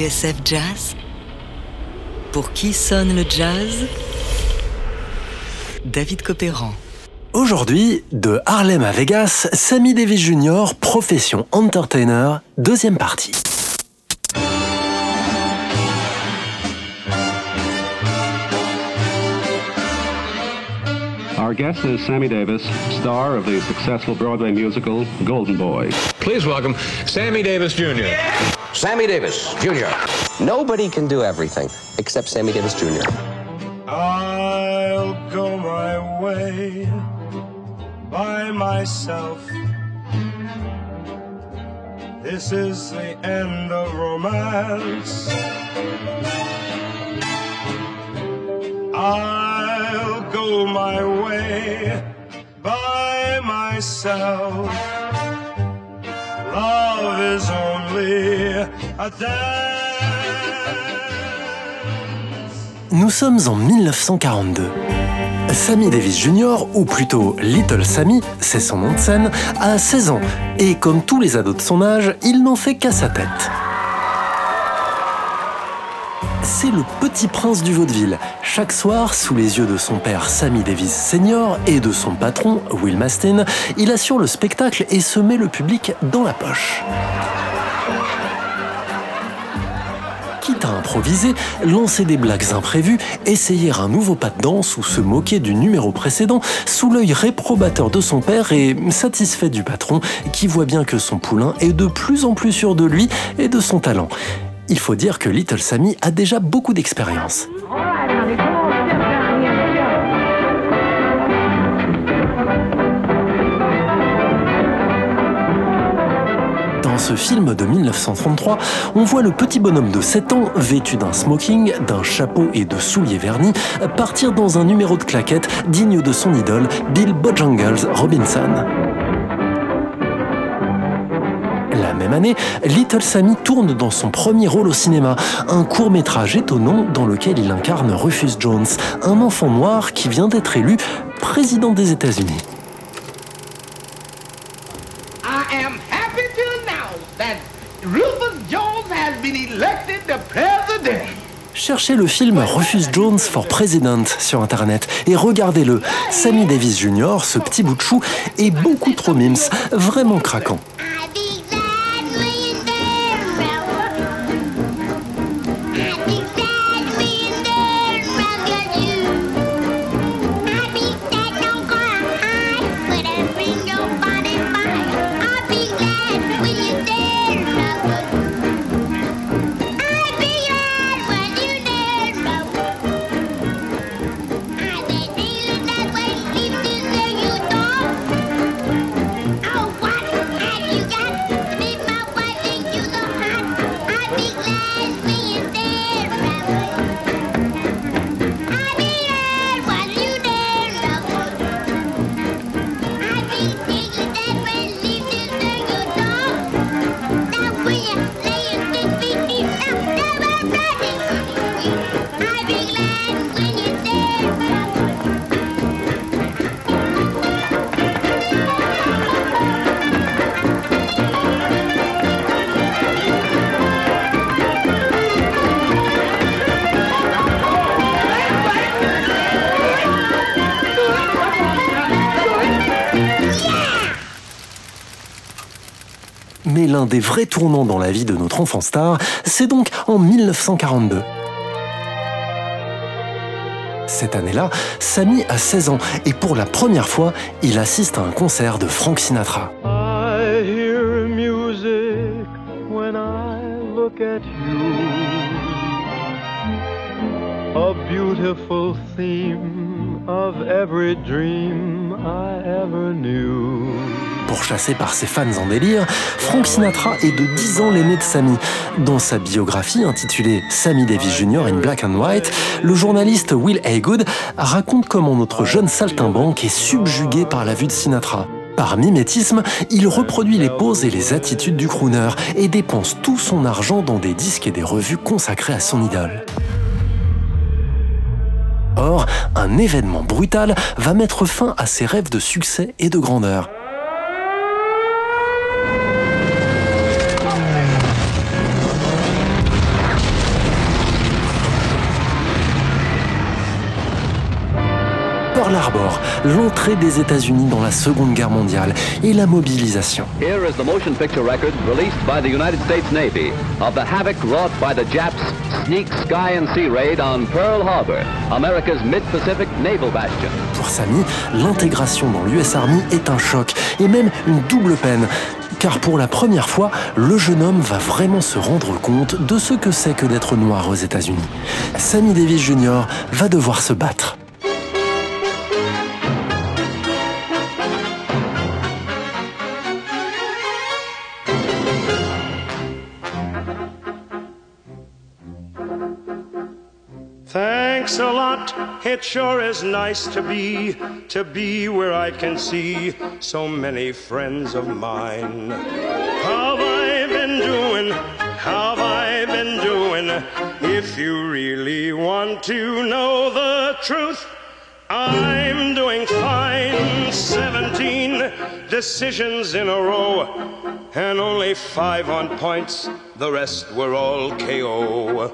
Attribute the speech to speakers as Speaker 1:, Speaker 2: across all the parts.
Speaker 1: TSF Jazz Pour qui sonne le jazz? David Copéran.
Speaker 2: Aujourd'hui, de Harlem à Vegas, Sammy Davis Jr., profession entertainer, deuxième partie.
Speaker 3: Our guest is Sammy Davis, star of the successful Broadway musical Golden Boy.
Speaker 4: Please welcome Sammy Davis Jr.
Speaker 5: Sammy Davis, Jr. Nobody can do everything except Sammy Davis, Jr.
Speaker 6: I'll go my way by myself. This is the end of romance. I'll go my way by myself. Love is only a dance.
Speaker 2: Nous sommes en 1942. Sammy Davis Jr., ou plutôt Little Sammy, c'est son nom de scène, a 16 ans, et comme tous les ados de son âge, il n'en fait qu'à sa tête. C'est le petit prince du vaudeville. Chaque soir, sous les yeux de son père Sammy Davis Sr. et de son patron Will Mastin, il assure le spectacle et se met le public dans la poche. Improviser, lancer des blagues imprévues, essayer un nouveau pas de danse ou se moquer du numéro précédent, sous l'œil réprobateur de son père et satisfait du patron qui voit bien que son poulain est de plus en plus sûr de lui et de son talent. Il faut dire que Little Sammy a déjà beaucoup d'expérience. Ce film de 1933, on voit le petit bonhomme de 7 ans, vêtu d'un smoking, d'un chapeau et de souliers vernis, partir dans un numéro de claquettes digne de son idole, Bill Bojangles Robinson. La même année, Little Sammy tourne dans son premier rôle au cinéma, un court métrage étonnant dans lequel il incarne Rufus Jones, un enfant noir qui vient d'être élu président des États-Unis. Cherchez le film Rufus Jones for President sur internet et regardez-le. Sammy Davis Jr., ce petit bout de chou, est beaucoup trop mims, vraiment craquant. Mais l'un des vrais tournants dans la vie de notre enfant star, c'est donc en 1942. Cette année-là, Sammy a 16 ans et pour la première fois, il assiste à un concert de Frank Sinatra.
Speaker 7: I hear music when I look at you. A beautiful theme of every dream I ever knew.
Speaker 2: Pourchassé par ses fans en délire, Frank Sinatra est de 10 ans l'aîné de Sammy. Dans sa biographie intitulée Sammy Davis Jr. in Black and White, le journaliste Will Haygood raconte comment notre jeune saltimbanque est subjugué par la vue de Sinatra. Par mimétisme, il reproduit les poses et les attitudes du crooner et dépense tout son argent dans des disques et des revues consacrés à son idole. Or, un événement brutal va mettre fin à ses rêves de succès et de grandeur. L'entrée des États-Unis dans la Seconde Guerre mondiale et la mobilisation.
Speaker 8: Here is the motion picture record released by the United States Navy of the havoc wrought by the Japs' sneak sky and sea raid on Pearl Harbor, America's mid-Pacific naval bastion.
Speaker 2: Pour Sammy, l'intégration dans l'US Army est un choc et même une double peine. Car pour la première fois, le jeune homme va vraiment se rendre compte de ce que c'est que d'être noir aux États-Unis. Sammy Davis Jr. va devoir se battre.
Speaker 6: Lot. It sure is nice to be, to be where I can see so many friends of mine. How have I been doing? How have I been doing? If you really want to know the truth, I'm doing fine. 17 decisions in a row, and only five on points. The rest were all KO.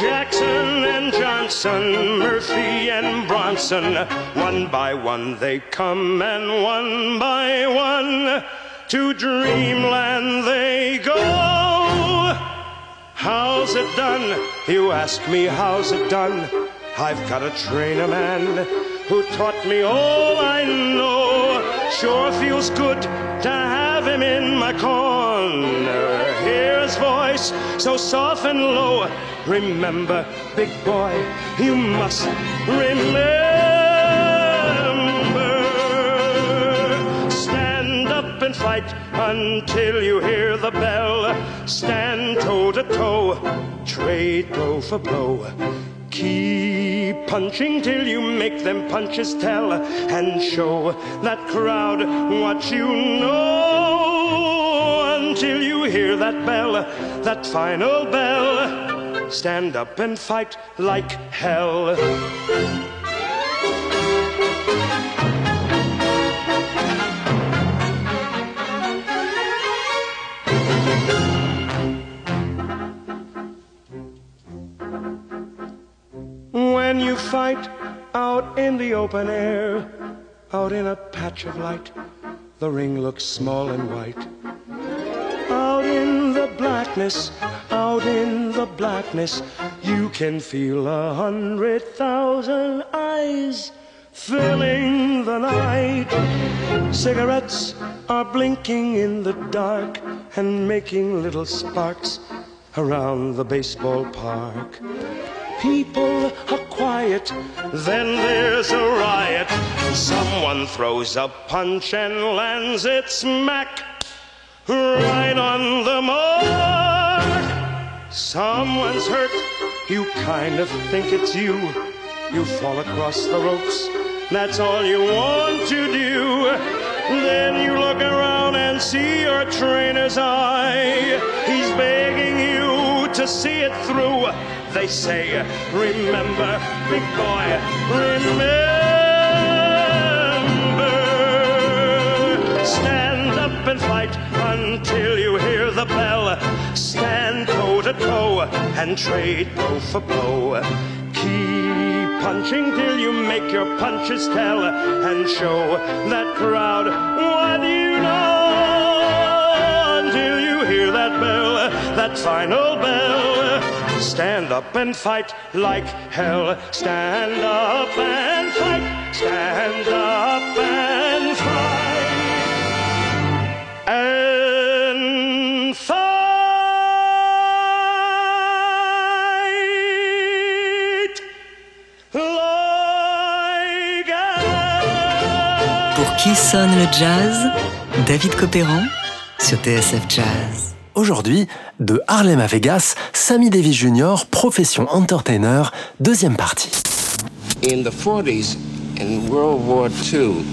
Speaker 6: Jackson and Johnson, Murphy and Bronson, one by one they come, and one by one to dreamland they go. How's it done? You ask me, how's it done? I've got to train a man who taught me all I know. Sure feels good to have him in my corner. Hear his voice so soft and low. Remember, big boy, you must remember. Stand up and fight until you hear the bell. Stand toe to toe, trade blow for blow. Keep punching till you make them punches tell and show that crowd what you know until you hear that bell, that final bell. Stand up and fight like hell. In the open air, out in a patch of light, the ring looks small and white. Out in the blackness, out in the blackness, you can feel a hundred thousand eyes filling the night. Cigarettes are blinking in the dark and making little sparks around the baseball park. People are quiet, then there's a riot. Someone throws a punch and lands it smack right on the mark. Someone's hurt, you kind of think it's you. You fall across the ropes, that's all you want to do. Then you look around and see your trainer's eye. He's begging you to see it through. They say, remember, big boy, remember. Stand up and fight until you hear the bell. Stand toe to toe and trade blow for blow. Keep punching till you make your punches tell and show that crowd what you know until you hear that bell, that final bell. Stand up and fight like hell. Stand up and fight. Stand up and fight. And fight like.
Speaker 1: Pour qui sonne le jazz? David Copéran sur TSF Jazz.
Speaker 2: Aujourd'hui, de Harlem à Vegas, Sammy Davis Jr., profession entertainer, deuxième partie.
Speaker 5: In the 40s, in World War II,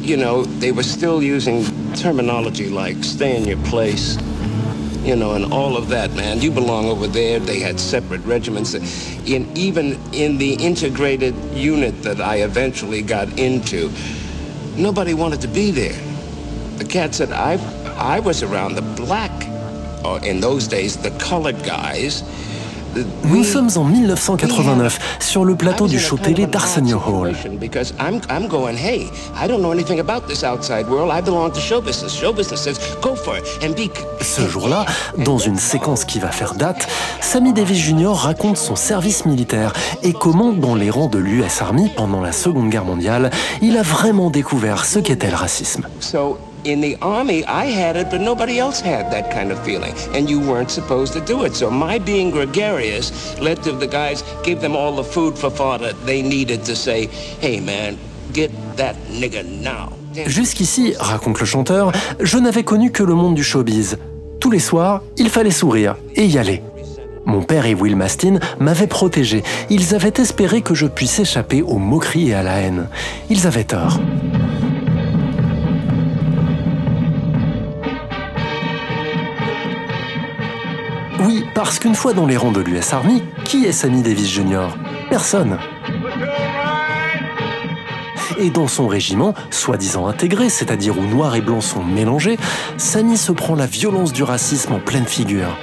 Speaker 5: you know, they were still using terminology like stay in your place, you know, and all of that, man. You belong over there. They had separate regiments. In, even in the integrated unit that I eventually got into, nobody wanted to be there. The cat said, I, I was around the black, or in those days, the colored guys.
Speaker 2: Nous sommes en 1989 sur le plateau du show télé d'Arsenio Hall. Ce jour-là, dans une séquence qui va faire date, Sammy Davis Jr. raconte son service militaire et comment, dans les rangs de l'US Army pendant la Seconde Guerre mondiale, il a vraiment découvert ce qu'était le racisme.
Speaker 5: So in the army, I had it, but nobody else had that kind of feeling, and you weren't supposed to do it. So my being gregarious led to the guys give them all the food for thought they needed to say, "Hey, man, get that nigga now."
Speaker 2: Jusqu'ici, raconte le chanteur, je n'avais connu que le monde du showbiz. Tous les soirs, il fallait sourire et y aller. Mon père et Will Mastin m'avaient protégé. Ils avaient espéré que je puisse échapper aux moqueries et à la haine. Ils avaient tort. Oui, parce qu'une fois dans les rangs de l'US Army, qui est Sammy Davis Jr. Personne. Et dans son régiment, soi-disant intégré, c'est-à-dire où noir et blanc sont mélangés, Sammy se prend la violence du racisme en pleine figure.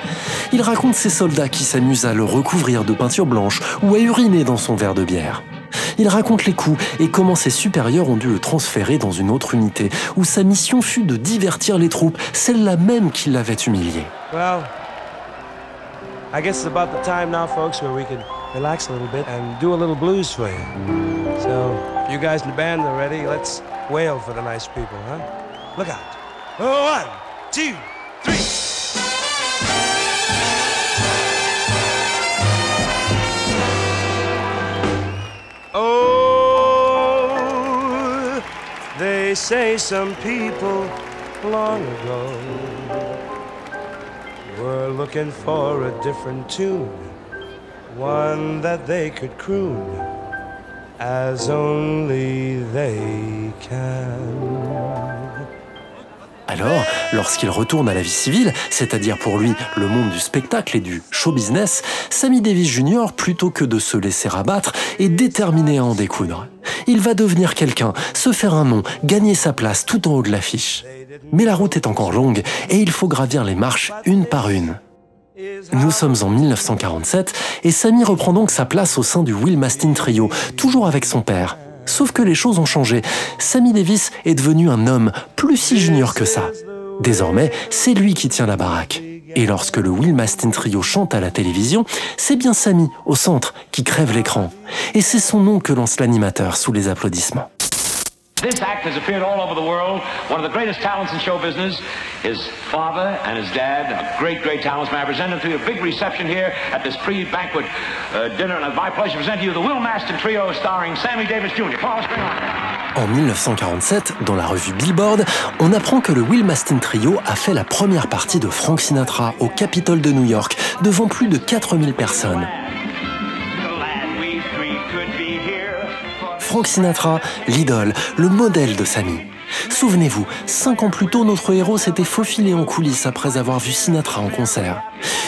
Speaker 2: Il raconte ses soldats qui s'amusent à le recouvrir de peinture blanche ou à uriner dans son verre de bière. Il raconte les coups et comment ses supérieurs ont dû le transférer dans une autre unité, où sa mission fut de divertir les troupes, celle-là même qui l'avait humilié.
Speaker 9: I guess it's about the time now, folks, where we can relax a little bit and do a little blues for you. So, you guys in the band are ready, let's wail for the nice people, huh? Look out. Oh, one, two, three. Oh, they say some people long ago were looking for a different tune, one that they could croon as only they can.
Speaker 2: Alors, lorsqu'il retourne à la vie civile, c'est-à-dire pour lui le monde du spectacle et du show business, Sammy Davis Jr., plutôt que de se laisser abattre, est déterminé à en découdre. Il va devenir quelqu'un, se faire un nom, gagner sa place tout en haut de l'affiche. Mais la route est encore longue et il faut gravir les marches une par une. Nous sommes en 1947 et Sammy reprend donc sa place au sein du Will Mastin Trio, toujours avec son père. Sauf que les choses ont changé. Sammy Davis est devenu un homme plus si junior que ça. Désormais, c'est lui qui tient la baraque. Et lorsque le Will Mastin Trio chante à la télévision, c'est bien Sammy, au centre, qui crève l'écran. Et c'est son nom que lance l'animateur sous les applaudissements.
Speaker 10: This act has appeared all over the world. One of the greatest talents in show business. His father and his dad, are great, great talents. May I present them to you? A big reception here at this pre-banquet uh, dinner. And it's my pleasure to present to you the Will Maston Trio starring Sammy Davis Jr. Let's bring on.
Speaker 2: En 1947, dans la revue Billboard, on apprend que le Will Mastin Trio a fait la première partie de Frank Sinatra au Capitole de New York, devant plus de 4000 personnes. Frank Sinatra, l'idole, le modèle de Sammy. Souvenez-vous, cinq ans plus tôt, notre héros s'était faufilé en coulisses après avoir vu Sinatra en concert.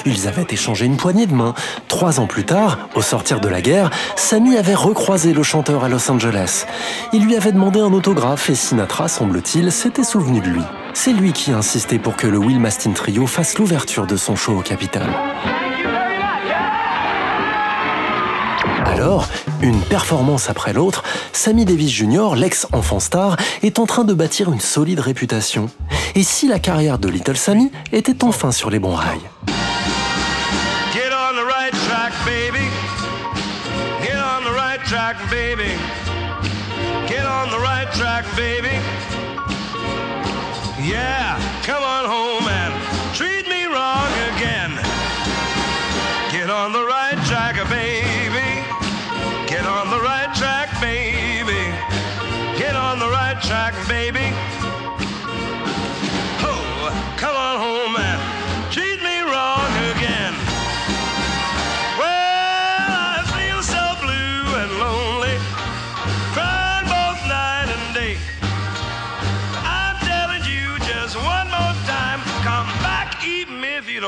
Speaker 2: Ils avaient échangé une poignée de main. Trois ans plus tard, au sortir de la guerre, Sammy avait recroisé le chanteur à Los Angeles. Il lui avait demandé un autographe et Sinatra, semble-t-il, s'était souvenu de lui. C'est lui qui a insisté pour que le Will Mastin Trio fasse l'ouverture de son show au Capitole. Alors, une performance après l'autre, Sammy Davis Jr., l'ex-enfant star, est en train de bâtir une solide réputation. Et si la carrière de Little Sammy était enfin sur les bons rails?
Speaker 6: Get on the right track, baby. Get on the right track, baby. Get on the right track, baby. Yeah, come on home and treat me wrong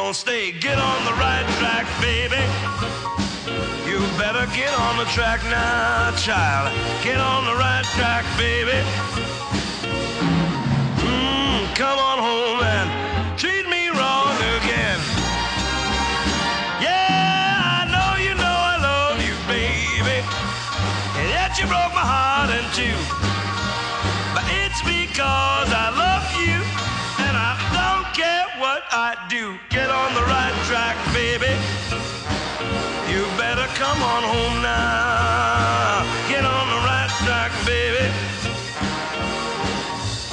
Speaker 6: don't stay. Get on the right track, baby. You better get on the track now, child. Get on the right track, baby. Mm, come on home and treat me wrong again. Yeah, I know you know I love you, baby. And yet you broke my heart in two. But it's because I love you and I don't care what I do. Come on home now. Get on the right track, baby.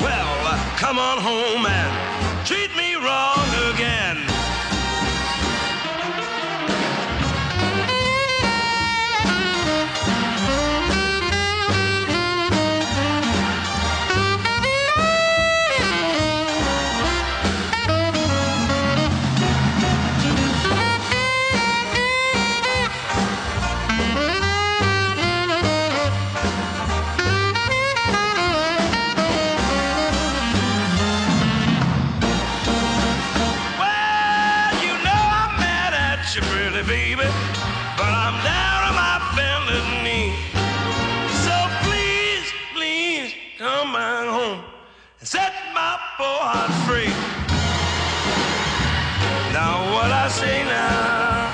Speaker 6: Well, come on home and treat me home and set my poor heart free. Now what I say now,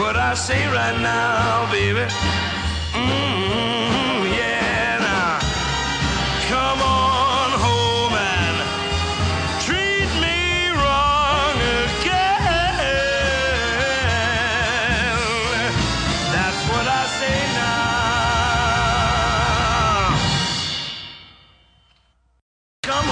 Speaker 6: what I say right now, baby. Mm-hmm.